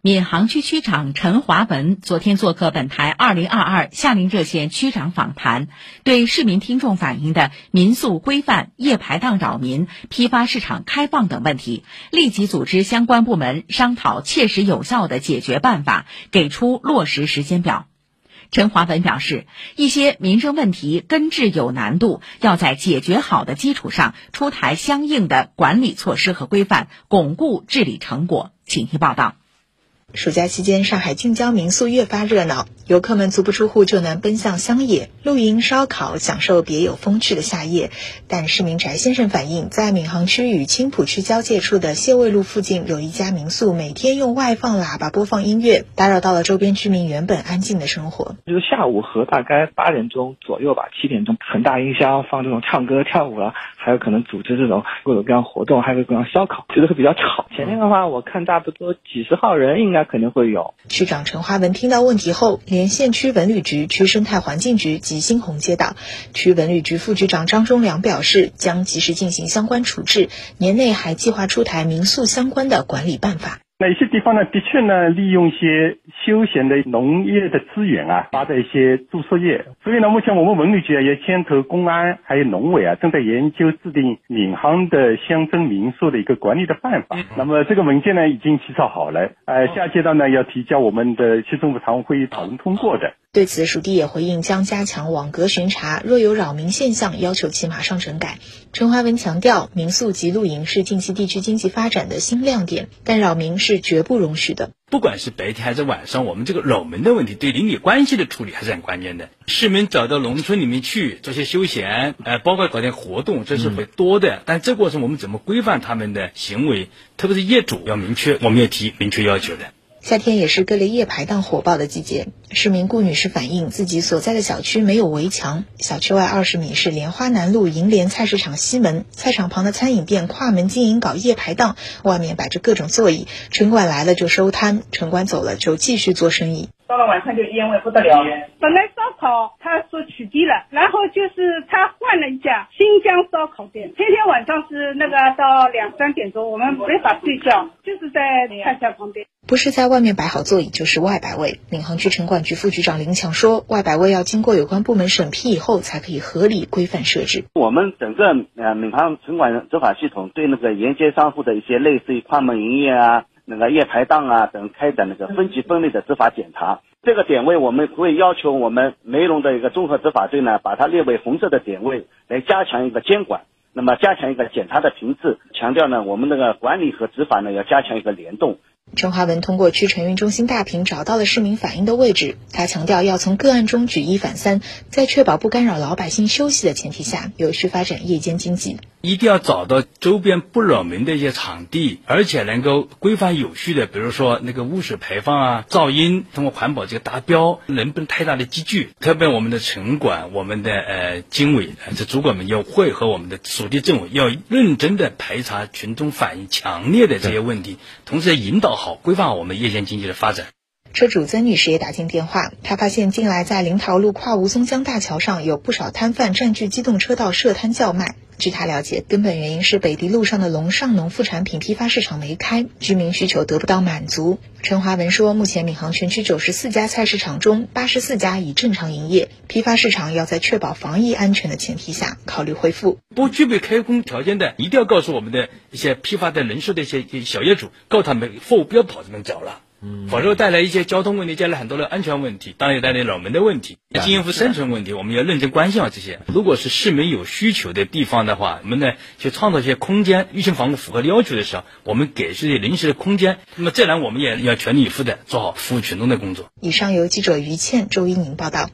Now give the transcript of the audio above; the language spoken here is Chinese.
闵行区区长陈华文昨天做客本台二零二二夏令热线区长访谈，对市民听众反映的民宿规范、夜排档扰民、批发市场开放等问题，立即组织相关部门商讨切实有效的解决办法，给出落实时间表。陈华文表示，一些民生问题根治有难度，要在解决好的基础上出台相应的管理措施和规范，巩固治理成果。请听报道。暑假期间，上海近郊民宿越发热闹，游客们足不出户就能奔向乡野露营、烧烤，享受别有风趣的夏夜。但市民翟先生反映，在闵行区与青浦区交界处的谢卫路附近，有一家民宿每天用外放喇叭播放音乐，打扰到了周边居民原本安静的生活。就是下午和大概八点钟左右吧，七点钟，很大音箱放这种唱歌跳舞了，还有可能组织这种各种各样活动，还有各种烧烤，觉得会比较吵。前天的话，我看差不多几十号人应该。肯定会有。区长陈华文听到问题后，连线区文旅局、区生态环境局及新鸿街道。区文旅局副局长张忠良表示，将及时进行相关处置，年内还计划出台民宿相关的管理办法。那一些地方呢，的确呢，利用一些休闲的农业的资源啊，发展一些注射业。所以呢，目前我们文旅局啊，也牵头公安还有农委啊，正在研究制定闵行的乡镇民宿的一个管理的办法。那么这个文件呢，已经起草好了，呃，下阶段呢，要提交我们的区政府常务会议讨论通过的。对此，属地也回应将加强网格巡查，若有扰民现象，要求其马上整改。陈华文强调，民宿及露营是近期地区经济发展的新亮点，但扰民是绝不容许的。不管是白天还是晚上，我们这个扰民的问题，对邻里关系的处理还是很关键的。市民走到农村里面去做些休闲，呃，包括搞点活动，这是会多的。但这过程我们怎么规范他们的行为？特别是业主要明确，我们要提明确要求的。夏天也是各类夜排档火爆的季节。市民顾女士反映，自己所在的小区没有围墙，小区外二十米是莲花南路银联菜市场西门，菜场旁的餐饮店跨门经营搞夜排档，外面摆着各种座椅，城管来了就收摊，城管走了就继续做生意。到了晚上就烟味不得了。本来烧烤他说取缔了，然后就是他换了一家新疆烧烤店，天天晚上是那个到两三点钟，我们没法睡觉，就是在菜场旁边。不是在外面摆好座椅，就是外摆位。闵行区城管局副局长林强说，外摆位要经过有关部门审批以后，才可以合理规范设置。我们整个呃闵行城管执法系统对那个沿街商户的一些类似于跨门营业啊。那个夜排档啊等开展那个分级分类的执法检查，这个点位我们会要求我们梅陇的一个综合执法队呢，把它列为红色的点位，来加强一个监管，那么加强一个检查的频次，强调呢我们那个管理和执法呢要加强一个联动。陈华文通过区城运中心大屏找到了市民反映的位置，他强调要从个案中举一反三，在确保不干扰老百姓休息的前提下，有序发展夜间经济。一定要找到周边不扰民的一些场地，而且能够规范有序的，比如说那个污水排放啊、噪音，通过环保这个达标，能不能太大的积聚？特别我们的城管、我们的呃经委这主管们要会和我们的属地政委要认真的排查群众反映强烈的这些问题，同时引导好、规范好我们夜间经济的发展。车主曾女士也打进电话，她发现近来在临洮路跨吴淞江大桥上有不少摊贩占据机动车道设摊叫卖。据她了解，根本原因是北堤路上的龙上农副产品批发市场没开，居民需求得不到满足。陈华文说，目前闵行全区九十四家菜市场中，八十四家已正常营业，批发市场要在确保防疫安全的前提下考虑恢复。不具备开工条件的，一定要告诉我们的一些批发的人数的一些小业主，告他们货物不要跑这么早了。嗯，否则带来一些交通问题，带来很多的安全问题，当然也带来扰民的问题，应付生存问题，我们要认真关心好这些。如果是市民有需求的地方的话，我们呢去创造一些空间，疫情防控符合要求的时候，我们给这些临时的空间。那么自然我们也要全力以赴的做好服务群众的工作。以上由记者于倩、周一宁报道。